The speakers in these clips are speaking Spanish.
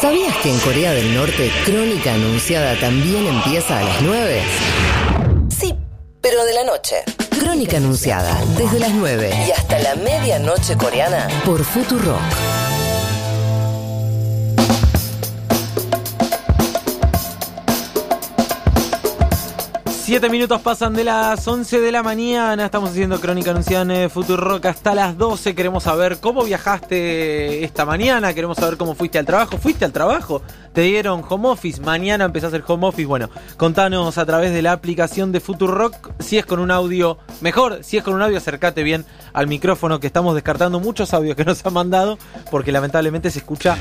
¿Sabías que en Corea del Norte Crónica Anunciada también empieza a las 9? Sí, pero de la noche. Crónica Anunciada, desde las 9 y hasta la medianoche coreana por Futurock. Siete minutos pasan de las 11 de la mañana. Estamos haciendo Crónica Anunciada en Rock hasta las 12. Queremos saber cómo viajaste esta mañana. Queremos saber cómo fuiste al trabajo. ¿Fuiste al trabajo? ¿Te dieron home office? Mañana empezás el home office. Bueno, contanos a través de la aplicación de Rock si es con un audio mejor. Si es con un audio, acércate bien al micrófono que estamos descartando muchos audios que nos han mandado porque lamentablemente se escucha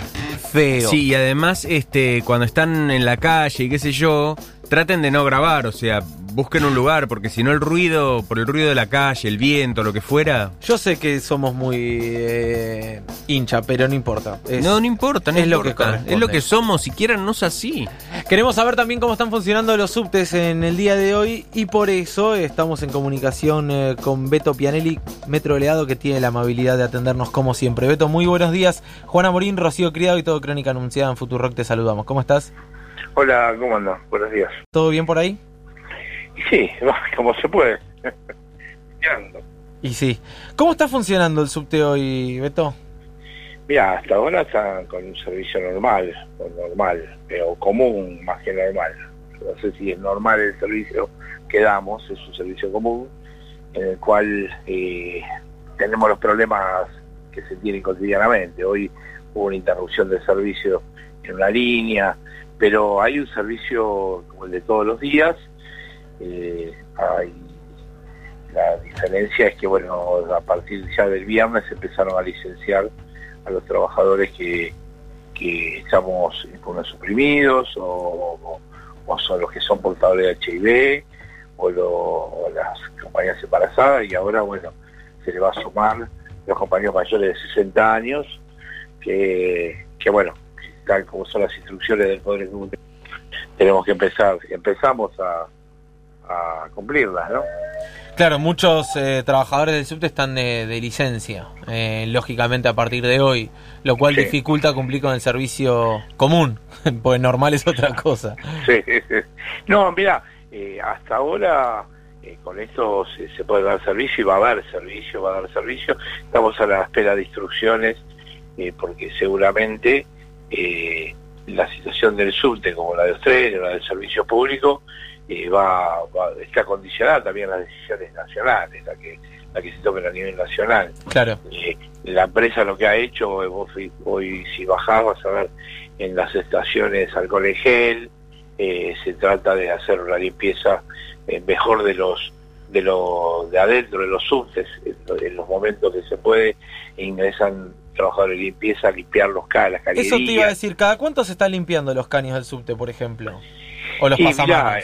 feo. Sí, y además, este, cuando están en la calle y qué sé yo, traten de no grabar, o sea, busquen un lugar, porque si no el ruido, por el ruido de la calle, el viento, lo que fuera. Yo sé que somos muy eh, hincha, pero no importa. no, no importa, no es lo que Es lo que somos, si quieren, no es así. Queremos saber también cómo están funcionando los subtes en el día de hoy y por eso estamos en comunicación eh, con Beto Pianelli, metro que tiene la amabilidad de atendernos como siempre. Beto, muy buenos días. Juana Morín, Rocío Criado y todo Crónica Anunciada en Futurock, te saludamos. ¿Cómo estás? Hola, ¿cómo andas? Buenos días. ¿Todo bien por ahí? Sí, como se puede. y sí. ¿Cómo está funcionando el subte hoy, Beto? Mira, hasta ahora está con un servicio normal, o normal, pero común más que normal. No sé si es normal el servicio que damos, es un servicio común, en el cual eh, tenemos los problemas que se tienen cotidianamente. Hoy hubo una interrupción de servicio en una línea, pero hay un servicio como el de todos los días. Eh, la diferencia es que, bueno, a partir ya del viernes empezaron a licenciar a los trabajadores que, que estamos suprimidos o, o, son los que son portadores de HIV o, o las compañías embarazadas y ahora, bueno, se le va a sumar los compañeros mayores de 60 años que, que bueno, tal como son las instrucciones del Poder Ejecutivo, tenemos que empezar, empezamos a, cumplirlas, ¿no? Claro, muchos eh, trabajadores del subte están de, licencia, eh, lógicamente a partir de hoy, lo cual dificulta cumplir con el servicio común, pues normal es otra cosa. Sí, no, mira, eh, hasta ahora con esto se, se, puede dar servicio y va a haber servicio, va a dar servicio. Estamos a la espera de instrucciones porque seguramente eh, la situación del subte como la de ustedes, la del servicio público, eh, va, está condicionada también a las decisiones nacionales, la que, la que se tomen a nivel nacional. Claro. Eh, la empresa lo que ha hecho, vos hoy si bajás vas a ver en las estaciones alcohol en gel, se trata de hacer una limpieza mejor de los de lo de adentro de los subtes en, los momentos que se puede ingresan trabajadores de limpieza a limpiar los caños, las Eso te iba a decir, ¿cada cuánto se están limpiando los caños del subte, por ejemplo? O los pasamanos.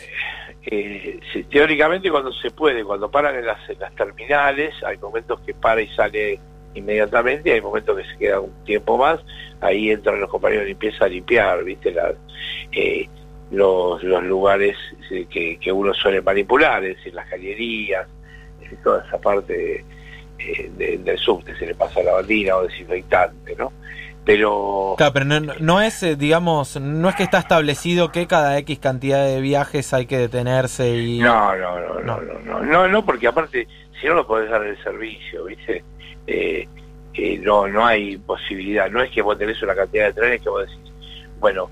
Eh, teóricamente cuando se puede, cuando paran en las, terminales, hay momentos que para y sale inmediatamente, hay momentos que se queda un tiempo más, ahí entran los compañeros de limpieza a limpiar, viste, eh, los, los lugares eh, que, que uno suele manipular, es decir, las galerías, toda esa parte eh, del subte, se le pasa la lavandina o desinfectante, ¿no? Pero... Claro, pero no, es, eh, digamos, no es que está establecido que cada X cantidad de viajes hay que detenerse y... No, no, no, no, no, no, no, porque aparte, si no lo podés dar el servicio, ¿viste? Eh, no, no hay posibilidad, no es que vos tenés una cantidad de trenes que vos decís, bueno,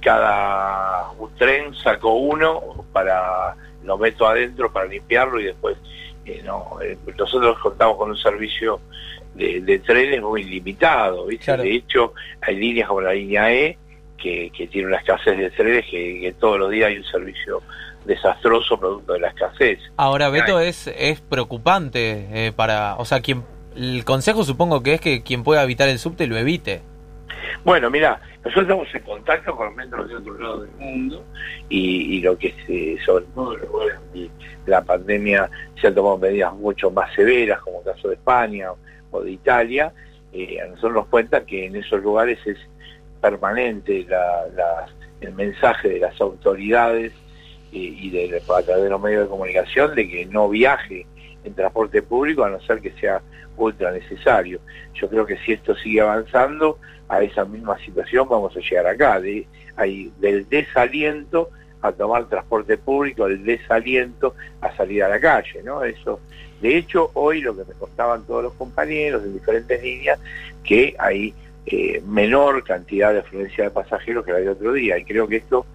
cada un tren sacó uno para, lo meto adentro para limpiarlo y después no, eh, nosotros contamos con un servicio de, trenes muy limitado, ¿viste? De hecho, hay líneas como la línea E que, tiene una escasez de trenes que, todos los días hay un servicio desastroso producto de la escasez. Ahora, Beto, es, es preocupante eh, para, o sea, quien, el consejo supongo que es que quien pueda evitar el subte lo evite. Bueno, mira, nosotros estamos en contacto con los metros de otro lado del mundo y, lo que se, sobre todo la pandemia se han tomado medidas mucho más severas, como el caso de España o de Italia, eh, a nosotros nos cuenta que en esos lugares es permanente el mensaje de las autoridades eh, y de, a través de los medios de comunicación de que no viaje en transporte público a no ser que sea ultra necesario. Yo creo que si esto sigue avanzando a esa misma situación vamos a llegar acá, de, hay, del desaliento a tomar transporte público, del desaliento a salir a la calle, ¿no? Eso, de hecho, hoy lo que me contaban todos los compañeros de diferentes líneas, que hay eh, menor cantidad de afluencia de pasajeros que la de otro día, y creo que esto,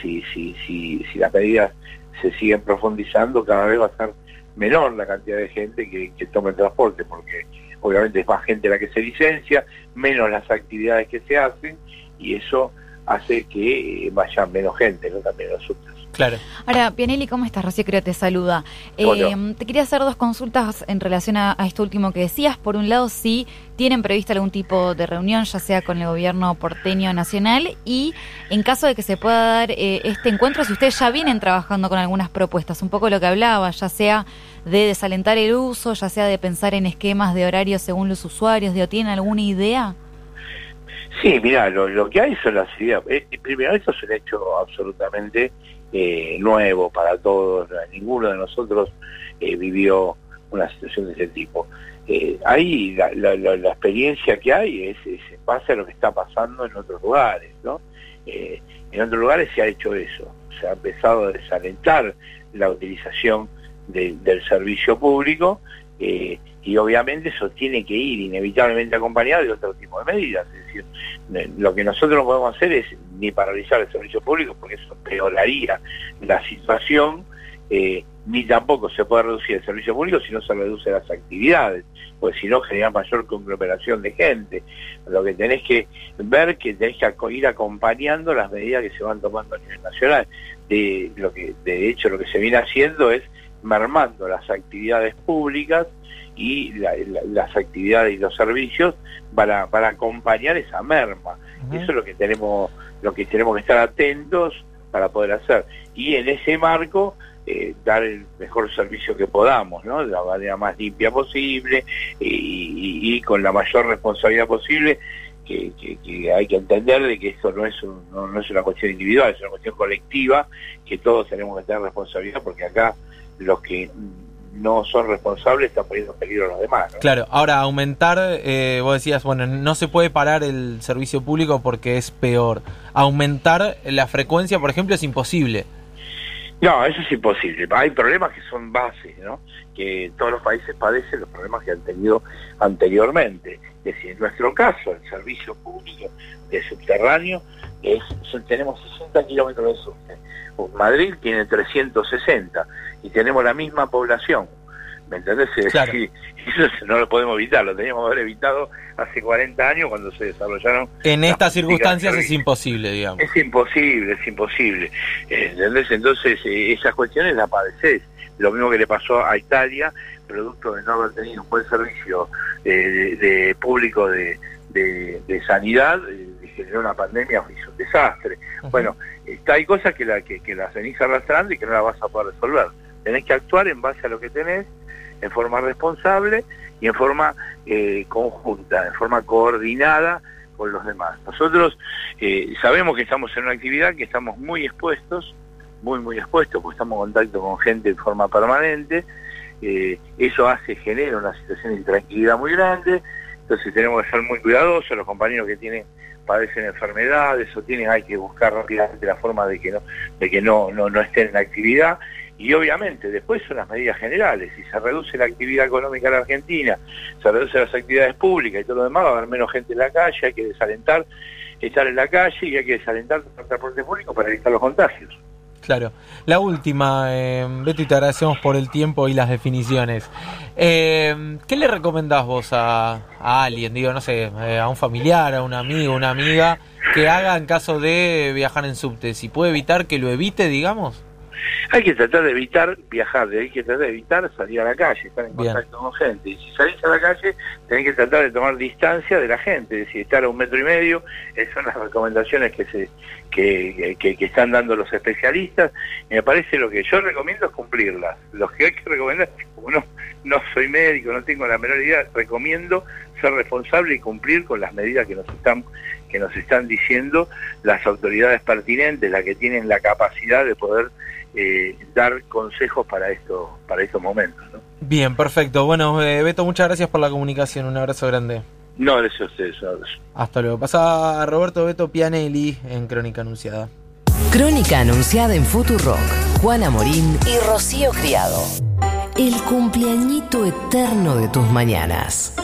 si, si, si, si las medidas se siguen profundizando, cada vez va a ser menor la cantidad de gente que, que toma el transporte, porque obviamente es más gente la que se licencia, menos las actividades que se hacen, y eso hace que vaya menos gente, ¿no? También los subtes. Claro. Ahora, Pianelli, ¿cómo estás? Rocío creo te saluda. Eh, te quería hacer dos consultas en relación a, a esto último que decías. Por un lado, si tienen prevista algún tipo de reunión, ya sea con el gobierno porteño nacional, y en caso de que se pueda dar eh, este encuentro, si ustedes ya vienen trabajando con algunas propuestas, un poco lo que hablaba, ya sea de desalentar el uso, ya sea de pensar en esquemas de horarios según los usuarios, digo, ¿tienen alguna idea? Sí, mira, lo, que hay son las ideas. Eh, primero, esto es un hecho absolutamente eh, nuevo para todos. Ninguno de nosotros eh, vivió una situación de ese tipo. Eh, ahí la, experiencia que hay es, es en base a lo que está pasando en otros lugares, ¿no? Eh, en otros lugares se ha hecho eso. Se ha empezado a desalentar la utilización de- del servicio público eh, y obviamente eso tiene que ir inevitablemente acompañado de otro tipo de medidas. Es decir, eh, lo que nosotros no podemos hacer es ni paralizar el servicio público porque eso empeoraría la situación, eh, ni tampoco se puede reducir el servicio público si no se reducen las actividades, pues si no genera mayor conglomeración de gente. Lo que tenés que ver que tenés que ir acompañando las medidas que se van tomando a nivel nacional. De, lo que, de hecho, lo que se viene haciendo es mermando las actividades públicas y la- la- las actividades y los servicios para, para acompañar esa merma. Eso es lo que tenemos, lo que tenemos que estar atentos para poder hacer. Y en ese marco, eh, dar el mejor servicio que podamos, ¿no? De la manera más limpia posible y, y- y con la mayor responsabilidad posible. Que, que- que hay que entender de que esto no es, un- no, no es una cuestión individual, es una cuestión colectiva, que todos tenemos que tener responsabilidad, porque acá los que no son responsables están poniendo en peligro a los demás. Claro, ahora aumentar, eh, vos decías, bueno, no se puede parar el servicio público porque es peor. Aumentar la frecuencia, por ejemplo, es imposible. No, eso es imposible. Hay problemas que son bases, ¿no? Que todos los países padecen los problemas que han tenido anteriormente. Es decir, en nuestro caso, el servicio público de subterráneo es, tenemos 60 kilómetros de subte. Madrid tiene 360 y tenemos la misma población. ¿Me entendés? Claro. decir, eso no lo podemos evitar, lo teníamos que haber evitado hace 40 años cuando se desarrollaron En estas circunstancias es imposible, digamos. es imposible, es imposible. ¿Entendés? Entonces, eh, esas cuestiones las padeces. Lo mismo que le pasó a Italia, producto de no haber tenido un buen servicio eh, de, de público de, de- de sanidad, eh, generó una pandemia, hizo un desastre. Bueno, está, hay cosas que, la, que, que las venís arrastrando y que no las vas a poder resolver. Tenés que actuar en base a lo que tenés, en forma responsable y en forma eh, conjunta, en forma coordinada con los demás. Nosotros eh, sabemos que estamos en una actividad que estamos muy expuestos, muy, muy expuestos, porque estamos en contacto con gente en forma permanente, eh, eso hace, genera una situación de intranquilidad muy grande, entonces tenemos que ser muy cuidadosos, los compañeros que tienen padecen enfermedades o tienen hay que buscar rápidamente la forma de que no de que no no, no estén en actividad y obviamente después son las medidas generales si se reduce la actividad económica en la Argentina se reducen las actividades públicas y todo lo demás va a haber menos gente en la calle hay que desalentar estar en la calle y hay que desalentar el transporte público para evitar los contagios Claro. La última, eh, Beto, y te agradecemos por el tiempo y las definiciones. Eh, ¿Qué le recomendás vos a, a alguien, digo, no sé, eh, a un familiar, a un amigo, una amiga, que haga en caso de viajar en subte? Si puede evitar que lo evite, digamos. Hay que tratar de evitar viajar, hay que tratar de evitar salir a la calle, estar en Bien. contacto con gente. Y si salís a la calle, tenés que tratar de tomar distancia de la gente, es decir, estar a un metro y medio, esas son las recomendaciones que se que, que- que están dando los especialistas. Y me parece lo que yo recomiendo es cumplirlas. Los que hay que recomendar, como no, no soy médico, no tengo la menor idea, recomiendo ser responsable y cumplir con las medidas que nos están que nos están diciendo las autoridades pertinentes, las que tienen la capacidad de poder eh, dar consejos para esto, para estos momentos. ¿no? Bien, perfecto. Bueno, eh, Beto, muchas gracias por la comunicación. Un abrazo grande. No, gracias a ustedes. Hasta luego. Pasa a Roberto Beto Pianelli en Crónica Anunciada. Crónica anunciada en Futurock. Juana Morín y Rocío Criado. El cumpleañito eterno de tus mañanas.